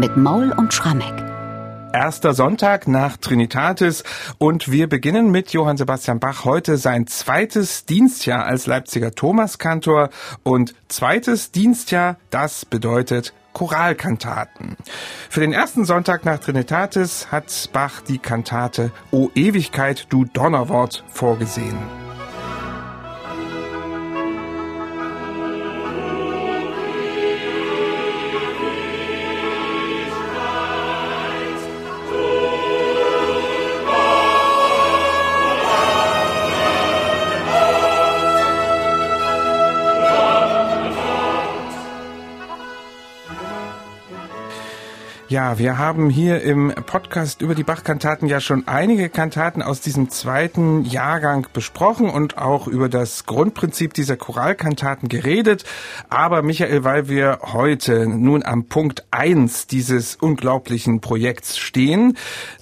mit Maul und Schrammeck. Erster Sonntag nach Trinitatis und wir beginnen mit Johann Sebastian Bach heute sein zweites Dienstjahr als Leipziger Thomaskantor und zweites Dienstjahr, das bedeutet Choralkantaten. Für den ersten Sonntag nach Trinitatis hat Bach die Kantate O Ewigkeit, du Donnerwort vorgesehen. Ja, wir haben hier im Podcast über die Bach-Kantaten ja schon einige Kantaten aus diesem zweiten Jahrgang besprochen und auch über das Grundprinzip dieser Choralkantaten geredet. Aber Michael, weil wir heute nun am Punkt eins dieses unglaublichen Projekts stehen,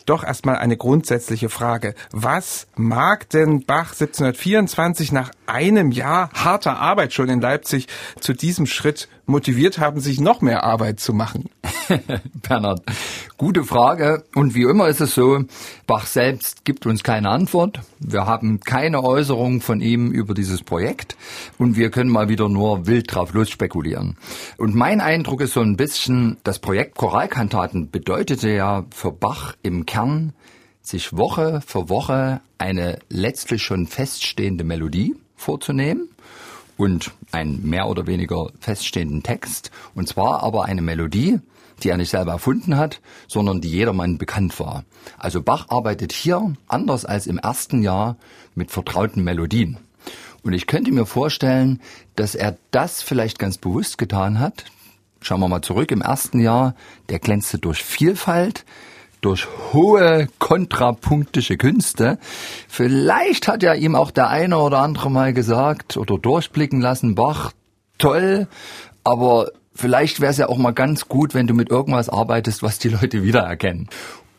doch erstmal eine grundsätzliche Frage. Was mag denn Bach 1724 nach einem Jahr harter Arbeit schon in Leipzig zu diesem Schritt motiviert haben, sich noch mehr Arbeit zu machen? Bernhard, gute Frage. Und wie immer ist es so, Bach selbst gibt uns keine Antwort. Wir haben keine Äußerung von ihm über dieses Projekt und wir können mal wieder nur wild drauf los spekulieren. Und mein Eindruck ist so ein bisschen, das Projekt Choralkantaten bedeutete ja für Bach im Kern, sich Woche für Woche eine letztlich schon feststehende Melodie vorzunehmen und einen mehr oder weniger feststehenden Text. Und zwar aber eine Melodie, die er nicht selber erfunden hat, sondern die jedermann bekannt war. Also Bach arbeitet hier anders als im ersten Jahr mit vertrauten Melodien. Und ich könnte mir vorstellen, dass er das vielleicht ganz bewusst getan hat. Schauen wir mal zurück im ersten Jahr. Der glänzte durch Vielfalt, durch hohe kontrapunktische Künste. Vielleicht hat ja ihm auch der eine oder andere mal gesagt oder durchblicken lassen, Bach, toll, aber vielleicht wäre es ja auch mal ganz gut, wenn du mit irgendwas arbeitest, was die Leute wiedererkennen.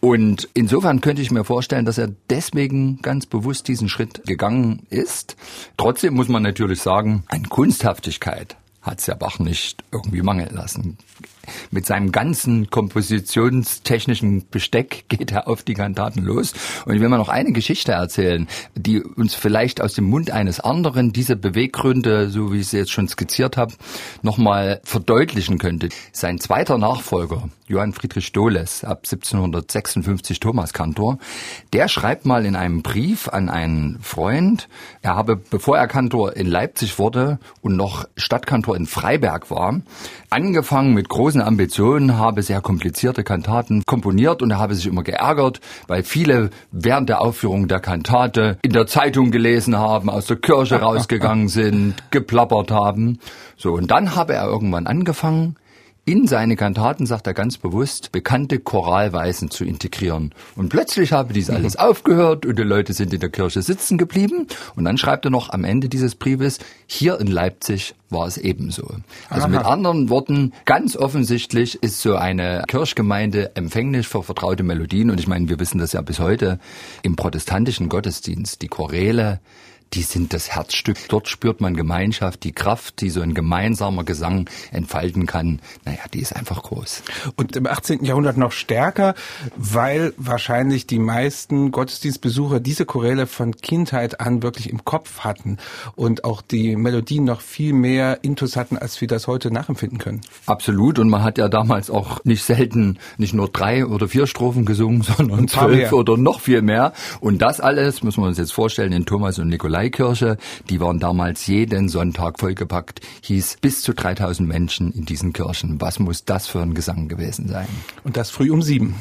Und insofern könnte ich mir vorstellen, dass er deswegen ganz bewusst diesen Schritt gegangen ist. Trotzdem muss man natürlich sagen, an Kunsthaftigkeit hat es ja Bach nicht irgendwie mangeln lassen mit seinem ganzen kompositionstechnischen Besteck geht er auf die Kantaten los. Und ich will mal noch eine Geschichte erzählen, die uns vielleicht aus dem Mund eines anderen diese Beweggründe, so wie ich sie jetzt schon skizziert habe, nochmal verdeutlichen könnte. Sein zweiter Nachfolger, Johann Friedrich Dohles, ab 1756 Thomaskantor, der schreibt mal in einem Brief an einen Freund, er habe, bevor er Kantor in Leipzig wurde und noch Stadtkantor in Freiberg war, angefangen mit großen großen Ambitionen, habe sehr komplizierte Kantaten komponiert und er habe sich immer geärgert, weil viele während der Aufführung der Kantate in der Zeitung gelesen haben, aus der Kirche rausgegangen sind, geplappert haben. So, und dann habe er irgendwann angefangen, in seine Kantaten, sagt er ganz bewusst, bekannte Choralweisen zu integrieren. Und plötzlich habe dies alles mhm. aufgehört und die Leute sind in der Kirche sitzen geblieben. Und dann schreibt er noch am Ende dieses Briefes, hier in Leipzig war es ebenso. Also Aha. mit anderen Worten, ganz offensichtlich ist so eine Kirchgemeinde empfänglich für vertraute Melodien. Und ich meine, wir wissen das ja bis heute im protestantischen Gottesdienst, die Choräle, die sind das Herzstück. Dort spürt man Gemeinschaft, die Kraft, die so ein gemeinsamer Gesang entfalten kann. Naja, die ist einfach groß. Und im 18. Jahrhundert noch stärker, weil wahrscheinlich die meisten Gottesdienstbesucher diese Choräle von Kindheit an wirklich im Kopf hatten und auch die Melodien noch viel mehr Intus hatten, als wir das heute nachempfinden können. Absolut. Und man hat ja damals auch nicht selten nicht nur drei oder vier Strophen gesungen, sondern zwölf oder noch viel mehr. Und das alles, müssen wir uns jetzt vorstellen, in Thomas und Nikolai Nikolaikirche. Die waren damals jeden Sonntag vollgepackt. Hieß bis zu 3000 Menschen in diesen Kirchen. Was muss das für ein Gesang gewesen sein? Und das früh um sieben.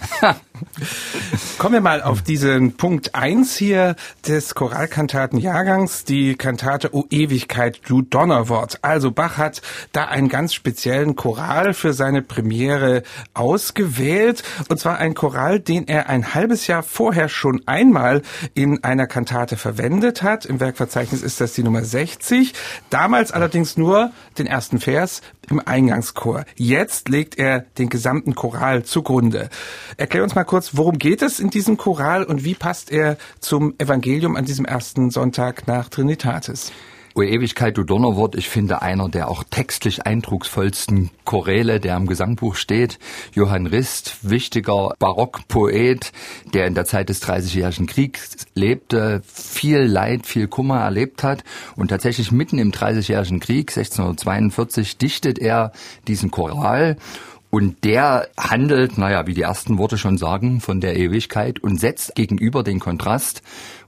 Kommen wir mal auf diesen Punkt eins hier des Choralkantatenjahrgangs, die Kantate O Ewigkeit, du Donnerwort. Also Bach hat da einen ganz speziellen Choral für seine Premiere ausgewählt. Und zwar ein Choral, den er ein halbes Jahr vorher schon einmal in einer Kantate verwendet hat, im Werkverzeichnis ist das die Nummer 60. Damals allerdings nur den ersten Vers im Eingangschor. Jetzt legt er den gesamten Choral zugrunde. Erklär uns mal kurz, worum geht es in diesem Choral und wie passt er zum Evangelium an diesem ersten Sonntag nach Trinitatis? O Ewigkeit, du Donnerwort, ich finde einer der auch textlich eindrucksvollsten Choräle, der im Gesangbuch steht. Johann Rist, wichtiger Barockpoet, der in der Zeit des Dreißigjährigen Kriegs lebte, viel Leid, viel Kummer erlebt hat. Und tatsächlich mitten im Dreißigjährigen Krieg, 1642, dichtet er diesen Choral. Und der handelt, naja, wie die ersten Worte schon sagen, von der Ewigkeit und setzt gegenüber den Kontrast.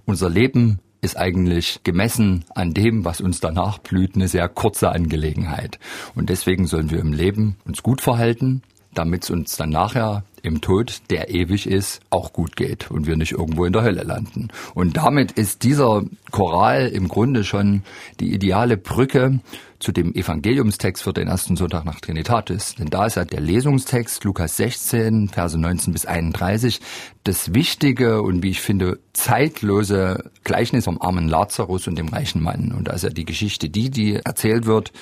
Unser Leben ist eigentlich gemessen an dem, was uns danach blüht, eine sehr kurze Angelegenheit. Und deswegen sollen wir im Leben uns gut verhalten, damit es uns dann nachher im Tod, der ewig ist, auch gut geht und wir nicht irgendwo in der Hölle landen. Und damit ist dieser Choral im Grunde schon die ideale Brücke zu dem Evangeliumstext für den ersten Sonntag nach Trinitatis. Denn da ist ja der Lesungstext Lukas 16, Verse 19 bis 31, das wichtige und wie ich finde zeitlose Gleichnis vom armen Lazarus und dem reichen Mann. Und da ist ja die Geschichte die, die erzählt wird,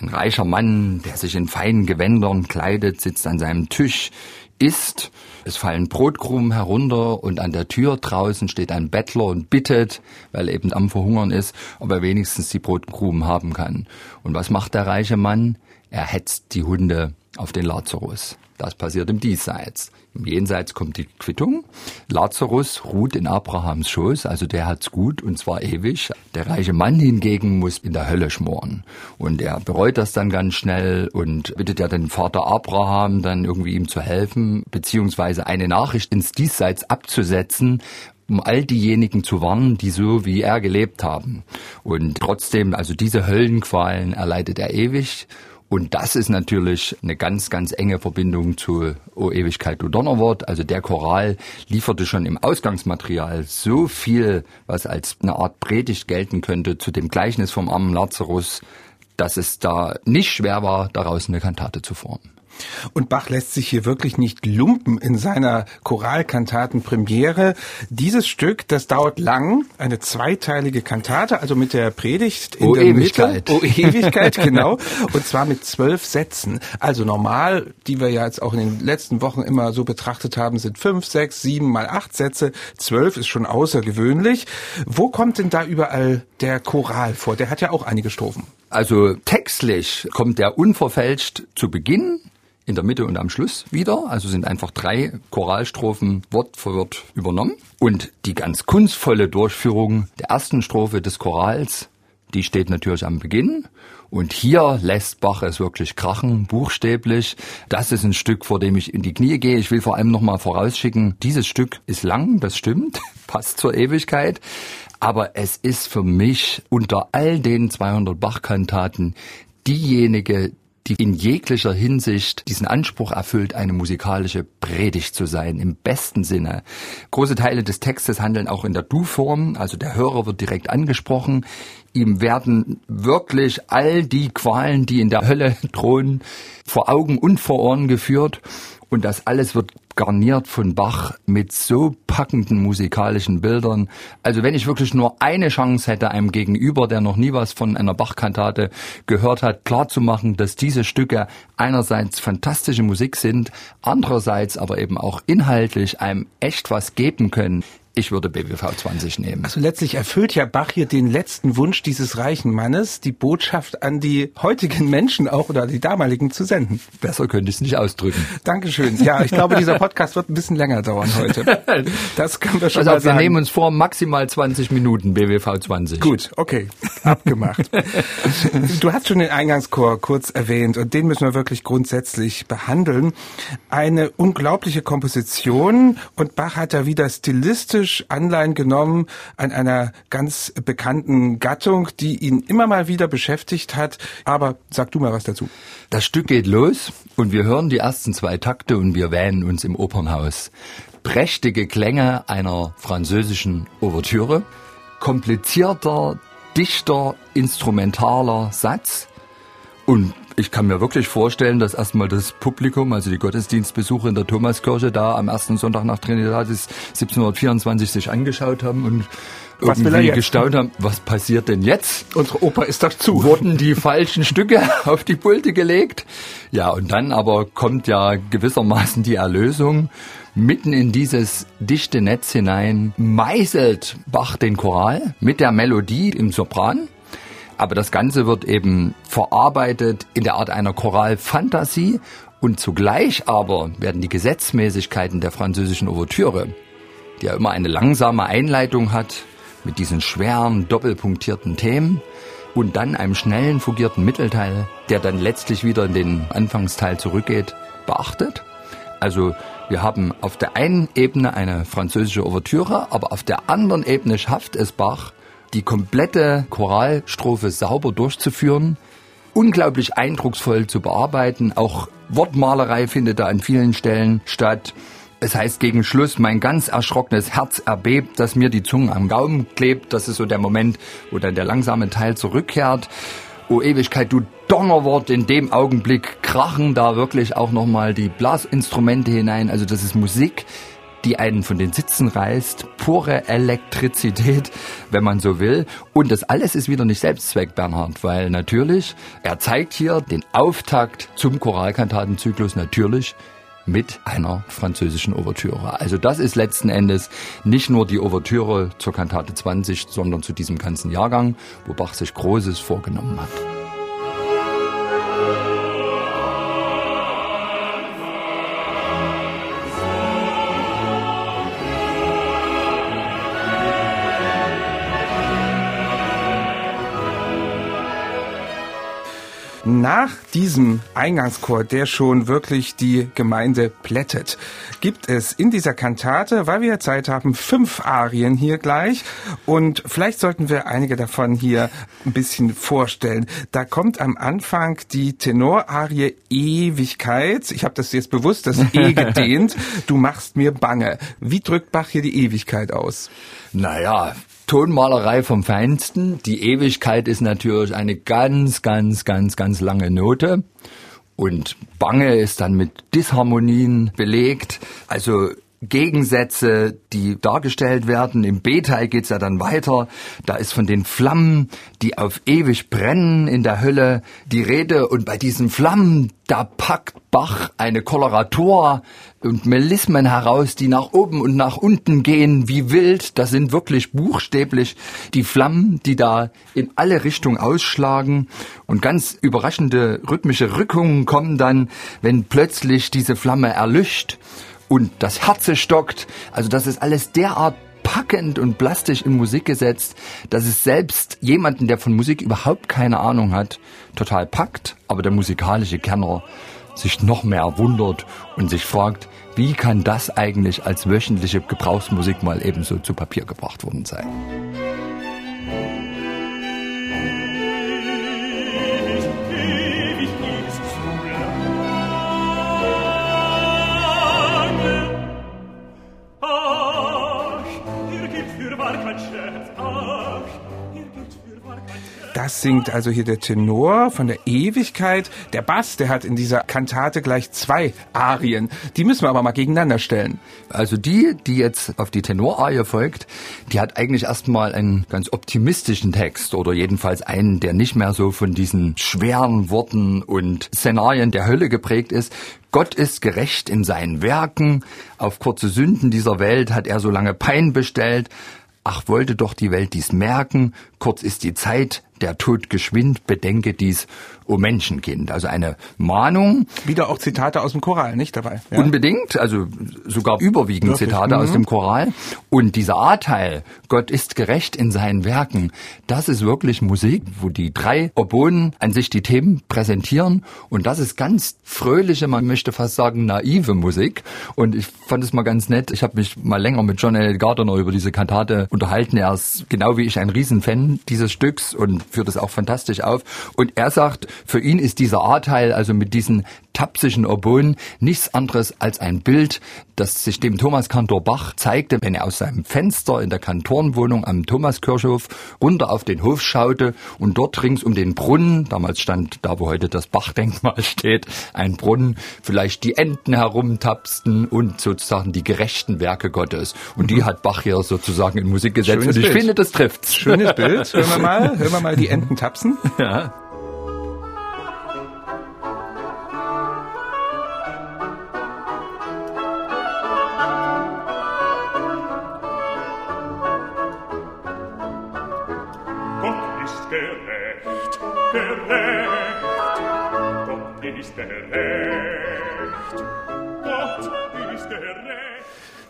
ein reicher Mann, der sich in feinen Gewändern kleidet, sitzt an seinem Tisch, isst, es fallen Brotkrumen herunter und an der Tür draußen steht ein Bettler und bittet, weil er eben am Verhungern ist, ob er wenigstens die Brotkrumen haben kann. Und was macht der reiche Mann? Er hetzt die Hunde auf den Lazarus. Das passiert im Diesseits. Im Jenseits kommt die Quittung. Lazarus ruht in Abrahams Schoß, also der hat's gut und zwar ewig. Der reiche Mann hingegen muss in der Hölle schmoren. Und er bereut das dann ganz schnell und bittet ja den Vater Abraham dann irgendwie ihm zu helfen, beziehungsweise eine Nachricht ins Diesseits abzusetzen, um all diejenigen zu warnen, die so wie er gelebt haben. Und trotzdem, also diese Höllenqualen erleidet er ewig und das ist natürlich eine ganz, ganz enge Verbindung zu O Ewigkeit, du Donnerwort. Also der Choral lieferte schon im Ausgangsmaterial so viel, was als eine Art Predigt gelten könnte zu dem Gleichnis vom armen Lazarus, dass es da nicht schwer war, daraus eine Kantate zu formen. Und Bach lässt sich hier wirklich nicht lumpen in seiner Choralkantatenpremiere. Dieses Stück, das dauert lang, eine zweiteilige Kantate, also mit der Predigt in o der Ewigkeit. Mitte. O Ewigkeit, genau. Und zwar mit zwölf Sätzen. Also normal, die wir ja jetzt auch in den letzten Wochen immer so betrachtet haben, sind fünf, sechs, sieben mal acht Sätze. Zwölf ist schon außergewöhnlich. Wo kommt denn da überall der Choral vor? Der hat ja auch einige Strophen. Also textlich kommt der unverfälscht zu Beginn in der Mitte und am Schluss wieder. Also sind einfach drei Choralstrophen Wort für Wort übernommen. Und die ganz kunstvolle Durchführung der ersten Strophe des Chorals, die steht natürlich am Beginn. Und hier lässt Bach es wirklich krachen, buchstäblich. Das ist ein Stück, vor dem ich in die Knie gehe. Ich will vor allem nochmal vorausschicken, dieses Stück ist lang, das stimmt, passt zur Ewigkeit. Aber es ist für mich unter all den 200 Bach-Kantaten diejenige, die in jeglicher Hinsicht diesen Anspruch erfüllt, eine musikalische Predigt zu sein, im besten Sinne. Große Teile des Textes handeln auch in der Du-Form, also der Hörer wird direkt angesprochen. Ihm werden wirklich all die Qualen, die in der Hölle drohen, vor Augen und vor Ohren geführt. Und das alles wird garniert von Bach mit so packenden musikalischen Bildern. Also wenn ich wirklich nur eine Chance hätte, einem Gegenüber, der noch nie was von einer Bach-Kantate gehört hat, klarzumachen, dass diese Stücke einerseits fantastische Musik sind, andererseits aber eben auch inhaltlich einem echt was geben können. Ich würde BWV 20 nehmen. Also letztlich erfüllt ja Bach hier den letzten Wunsch dieses reichen Mannes, die Botschaft an die heutigen Menschen auch oder die damaligen zu senden. Besser könnte ich es nicht ausdrücken. Dankeschön. Ja, ich glaube, dieser Podcast wird ein bisschen länger dauern heute. Das können wir schon also mal sagen. Wir nehmen uns vor, maximal 20 Minuten BWV 20. Gut, okay. Abgemacht. du hast schon den Eingangschor kurz erwähnt und den müssen wir wirklich grundsätzlich behandeln. Eine unglaubliche Komposition und Bach hat da wieder stilistisch klassisch Anleihen genommen an einer ganz bekannten Gattung, die ihn immer mal wieder beschäftigt hat. Aber sag du mal was dazu. Das Stück geht los und wir hören die ersten zwei Takte und wir wähnen uns im Opernhaus. Prächtige Klänge einer französischen Ouvertüre, komplizierter, dichter, instrumentaler Satz und ich kann mir wirklich vorstellen, dass erstmal das Publikum, also die Gottesdienstbesucher in der Thomaskirche da am ersten Sonntag nach Trinitatis 1724 sich angeschaut haben und was irgendwie gestaunt haben, was passiert denn jetzt? Unsere Oper ist doch zu. Wurden die falschen Stücke auf die Pulte gelegt? Ja, und dann aber kommt ja gewissermaßen die Erlösung. Mitten in dieses dichte Netz hinein meißelt Bach den Choral mit der Melodie im Sopran Aber das Ganze wird eben verarbeitet in der Art einer Choralfantasie und zugleich aber werden die Gesetzmäßigkeiten der französischen Ouvertüre, die ja immer eine langsame Einleitung hat mit diesen schweren, doppelpunktierten Themen und dann einem schnellen, fugierten Mittelteil, der dann letztlich wieder in den Anfangsteil zurückgeht, beachtet. Also wir haben auf der einen Ebene eine französische Ouvertüre, aber auf der anderen Ebene schafft es Bach, die komplette Choralstrophe sauber durchzuführen, unglaublich eindrucksvoll zu bearbeiten. Auch Wortmalerei findet da an vielen Stellen statt. Es heißt gegen Schluss, mein ganz erschrockenes Herz erbebt, dass mir die Zunge am Gaumen klebt. Das ist so der Moment, wo dann der langsame Teil zurückkehrt. O Ewigkeit, du Donnerwort, in dem Augenblick krachen da wirklich auch nochmal die Blasinstrumente hinein. Also das ist Musik, die einen von den Sitzen reißt, pure Elektrizität, wenn man so will. Und das alles ist wieder nicht Selbstzweck, Bernhard, weil natürlich, er zeigt hier den Auftakt zum Choralkantatenzyklus natürlich mit einer französischen Ouvertüre. Also das ist letzten Endes nicht nur die Ouvertüre zur Kantate 20, sondern zu diesem ganzen Jahrgang, wo Bach sich Großes vorgenommen hat. Nach diesem Eingangschor, der schon wirklich die Gemeinde plättet, gibt es in dieser Kantate, weil wir Zeit haben, fünf Arien hier gleich. Und vielleicht sollten wir einige davon hier ein bisschen vorstellen. Da kommt am Anfang die Tenorarie Ewigkeit. Ich habe das jetzt bewusst, das E gedehnt. Du machst mir bange. Wie drückt Bach hier die Ewigkeit aus? Naja, Tonmalerei vom Feinsten. Die Ewigkeit ist natürlich eine ganz, ganz, ganz, ganz lange Note. Und Bange ist dann mit Disharmonien belegt. Also Gegensätze, die dargestellt werden. Im B-Teil geht's ja dann weiter. Da ist von den Flammen, die auf ewig brennen in der Hölle, die Rede. Und bei diesen Flammen, da packt Bach eine Koloratur und Melismen heraus, die nach oben und nach unten gehen wie wild. Das sind wirklich buchstäblich die Flammen, die da in alle Richtungen ausschlagen. Und ganz überraschende rhythmische Rückungen kommen dann, wenn plötzlich diese Flamme erlischt und das Herze stockt. Also das ist alles derart packend und plastisch in Musik gesetzt, dass es selbst jemanden, der von Musik überhaupt keine Ahnung hat, total packt, aber der musikalische Kenner sich noch mehr wundert und sich fragt, wie kann das eigentlich als wöchentliche Gebrauchsmusik mal ebenso zu Papier gebracht worden sein? Das singt also hier der Tenor von der Ewigkeit. Der Bass, der hat in dieser Kantate gleich zwei Arien. Die müssen wir aber mal gegeneinander stellen. Also die, die jetzt auf die Tenorarie folgt, die hat eigentlich erstmal einen ganz optimistischen Text oder jedenfalls einen, der nicht mehr so von diesen schweren Worten und Szenarien der Hölle geprägt ist. Gott ist gerecht in seinen Werken. Auf kurze Sünden dieser Welt hat er so lange Pein bestellt. Ach, wollte doch die Welt dies merken, kurz ist die Zeit, der Tod geschwind, bedenke dies, o Menschenkind. Also eine Mahnung. Wieder auch Zitate aus dem Choral, nicht dabei? Ja? Unbedingt, also sogar überwiegend Wirklich? Zitate mhm. aus dem Choral. Und dieser A-Teil, Gott ist gerecht in seinen Werken, das ist wirklich Musik, wo die drei Oboen an sich die Themen präsentieren. Und das ist ganz fröhliche, man möchte fast sagen naive Musik. Und ich fand es mal ganz nett. Ich habe mich mal länger mit John L. Gardner über diese Kantate unterhalten. Er ist genau wie ich ein Riesenfan dieses Stücks und führt es auch fantastisch auf. Und er sagt, für ihn ist dieser A-Teil, also mit diesen tapsischen Oboen, nichts anderes als ein Bild, das sich dem Thomas Kantor Bach zeigte, wenn er aus seinem Fenster in der Kantorenwohnung am Thomaskirchhof runter auf den Hof schaute und dort rings um den Brunnen, damals stand da, wo heute das Bachdenkmal steht, ein Brunnen, vielleicht die Enten herumtapsten und sozusagen die gerechten Werke Gottes. Und die hat Bach hier sozusagen in Musik gesetzt. Schönes und ich Bild. finde, das trifft's. Schönes Bild. Hören wir mal, hören wir mal die Enten tapsen. Ja. Gott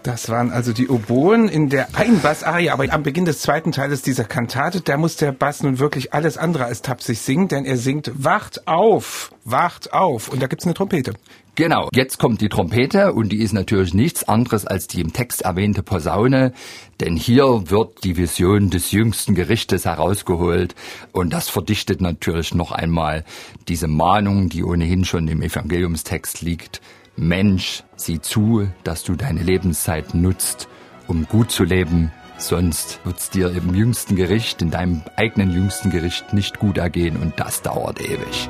Das waren also die Oboen in der Einbass-Arie, aber am Beginn des zweiten Teiles dieser Kantate, da muss der Bass nun wirklich alles andere als tapsig singen, denn er singt Wacht auf, wacht auf und da gibt's eine Trompete. Genau, jetzt kommt die Trompete und die ist natürlich nichts anderes als die im Text erwähnte Posaune, denn hier wird die Vision des jüngsten Gerichtes herausgeholt und das verdichtet natürlich noch einmal diese Mahnung, die ohnehin schon im Evangeliumstext liegt. Mensch, sieh zu, dass du deine Lebenszeit nutzt, um gut zu leben, sonst wird's dir im jüngsten Gericht, in deinem eigenen jüngsten Gericht nicht gut ergehen und das dauert ewig.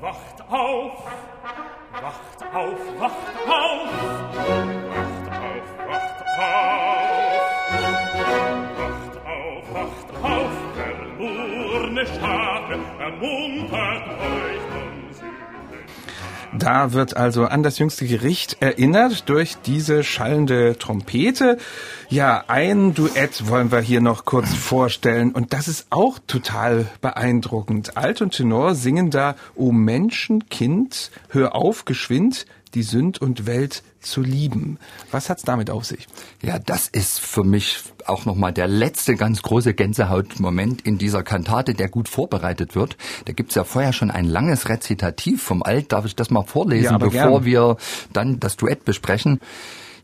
Wacht auf! Wacht auf, wacht auf! Wacht auf, wacht auf! Wacht auf! Verlorene Schafe, ermuntert euch. Da wird also an das jüngste Gericht erinnert durch diese schallende Trompete. Ja, ein Duett wollen wir hier noch kurz vorstellen und das ist auch total beeindruckend. Alt und Tenor singen da O Menschenkind, hör auf geschwind, die Sünd und Welt zu lieben. Was hat's damit auf sich? Ja, das ist für mich auch nochmal der letzte ganz große Gänsehautmoment in dieser Kantate, der gut vorbereitet wird. Da gibt's ja vorher schon ein langes Rezitativ vom Alt. Darf ich das mal vorlesen, Ja, bevor gern. wir dann das Duett besprechen?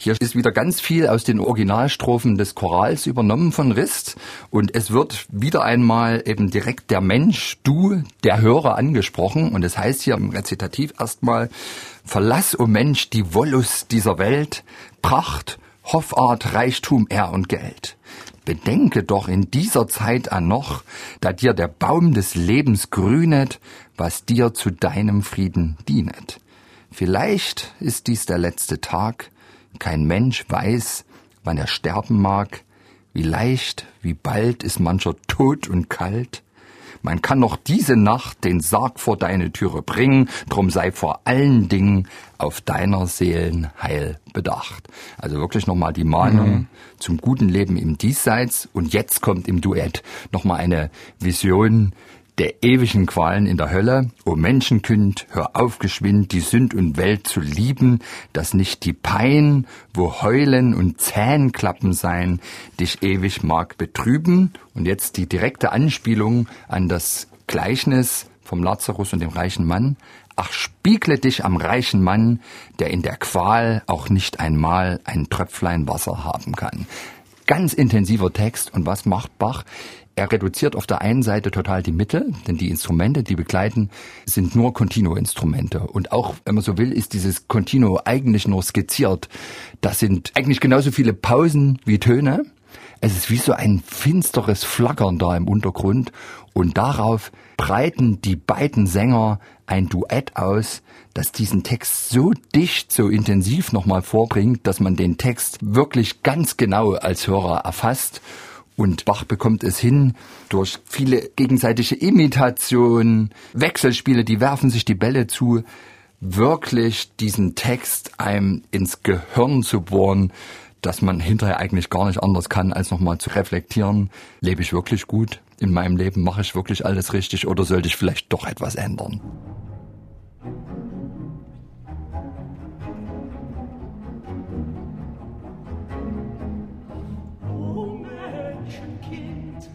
Hier ist wieder ganz viel aus den Originalstrophen des Chorals übernommen von Rist und es wird wieder einmal eben direkt der Mensch, du, der Hörer angesprochen und es heißt hier im Rezitativ erstmal, verlass, o Mensch, die Wollust dieser Welt, Pracht, Hoffart, Reichtum, Ehr und Geld. Bedenke doch in dieser Zeit an noch, da dir der Baum des Lebens grünet, was dir zu deinem Frieden dienet. Vielleicht ist dies der letzte Tag, kein Mensch weiß, wann er sterben mag, wie leicht, wie bald ist mancher tot und kalt. Man kann noch diese Nacht den Sarg vor deine Türe bringen, drum sei vor allen Dingen auf deiner Seelen Heil bedacht. Also wirklich nochmal die Mahnung zum guten Leben im Diesseits und jetzt kommt im Duett nochmal eine Vision der ewigen Qualen in der Hölle. O Menschenkind, hör auf geschwind, die Sünd und Welt zu lieben, dass nicht die Pein, wo Heulen und Zähnklappen sein, dich ewig mag betrüben. Und jetzt die direkte Anspielung an das Gleichnis vom Lazarus und dem reichen Mann. Ach, spiegle dich am reichen Mann, der in der Qual auch nicht einmal ein Tröpflein Wasser haben kann. Ganz intensiver Text. Und was macht Bach? Er reduziert auf der einen Seite total die Mittel, denn die Instrumente, die begleiten, sind nur Continuo-Instrumente. Und auch, wenn man so will, ist dieses Continuo eigentlich nur skizziert. Das sind eigentlich genauso viele Pausen wie Töne. Es ist wie so ein finsteres Flackern da im Untergrund und darauf breiten die beiden Sänger ein Duett aus, das diesen Text so dicht, so intensiv nochmal vorbringt, dass man den Text wirklich ganz genau als Hörer erfasst. Und Bach bekommt es hin durch viele gegenseitige Imitationen, Wechselspiele, die werfen sich die Bälle zu, wirklich diesen Text einem ins Gehirn zu bohren, dass man hinterher eigentlich gar nicht anders kann, als nochmal zu reflektieren, lebe ich wirklich gut in meinem Leben, mache ich wirklich alles richtig oder sollte ich vielleicht doch etwas ändern? O Menschenkind.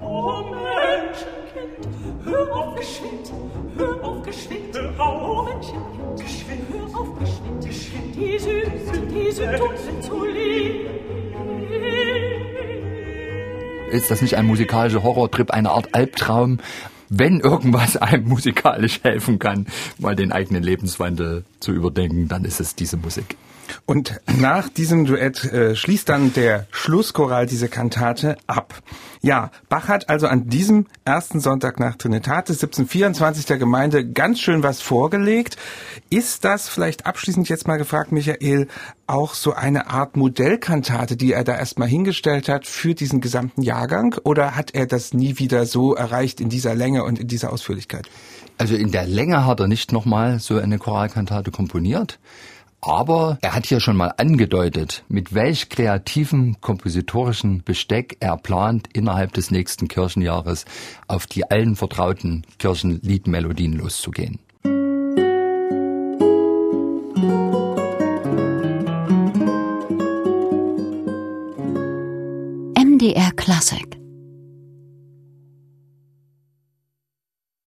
O Menschenkind, hör auf geschwind, hör Ist das nicht ein musikalischer Horrortrip, eine Art Albtraum? Wenn irgendwas einem musikalisch helfen kann, mal den eigenen Lebenswandel zu überdenken, dann ist es diese Musik. Und nach diesem Duett äh, schließt dann der Schlusschoral diese Kantate ab. Ja, Bach hat also an diesem ersten Sonntag nach Trinitatis 1724 der Gemeinde ganz schön was vorgelegt. Ist das vielleicht abschließend jetzt mal gefragt, Michael, auch so eine Art Modellkantate, die er da erstmal hingestellt hat für diesen gesamten Jahrgang? Oder hat er das nie wieder so erreicht in dieser Länge und in dieser Ausführlichkeit? Also in der Länge hat er nicht nochmal so eine Choralkantate komponiert. Aber er hat hier schon mal angedeutet, mit welch kreativen kompositorischen Besteck er plant, innerhalb des nächsten Kirchenjahres auf die allen vertrauten Kirchenliedmelodien loszugehen. MDR Classic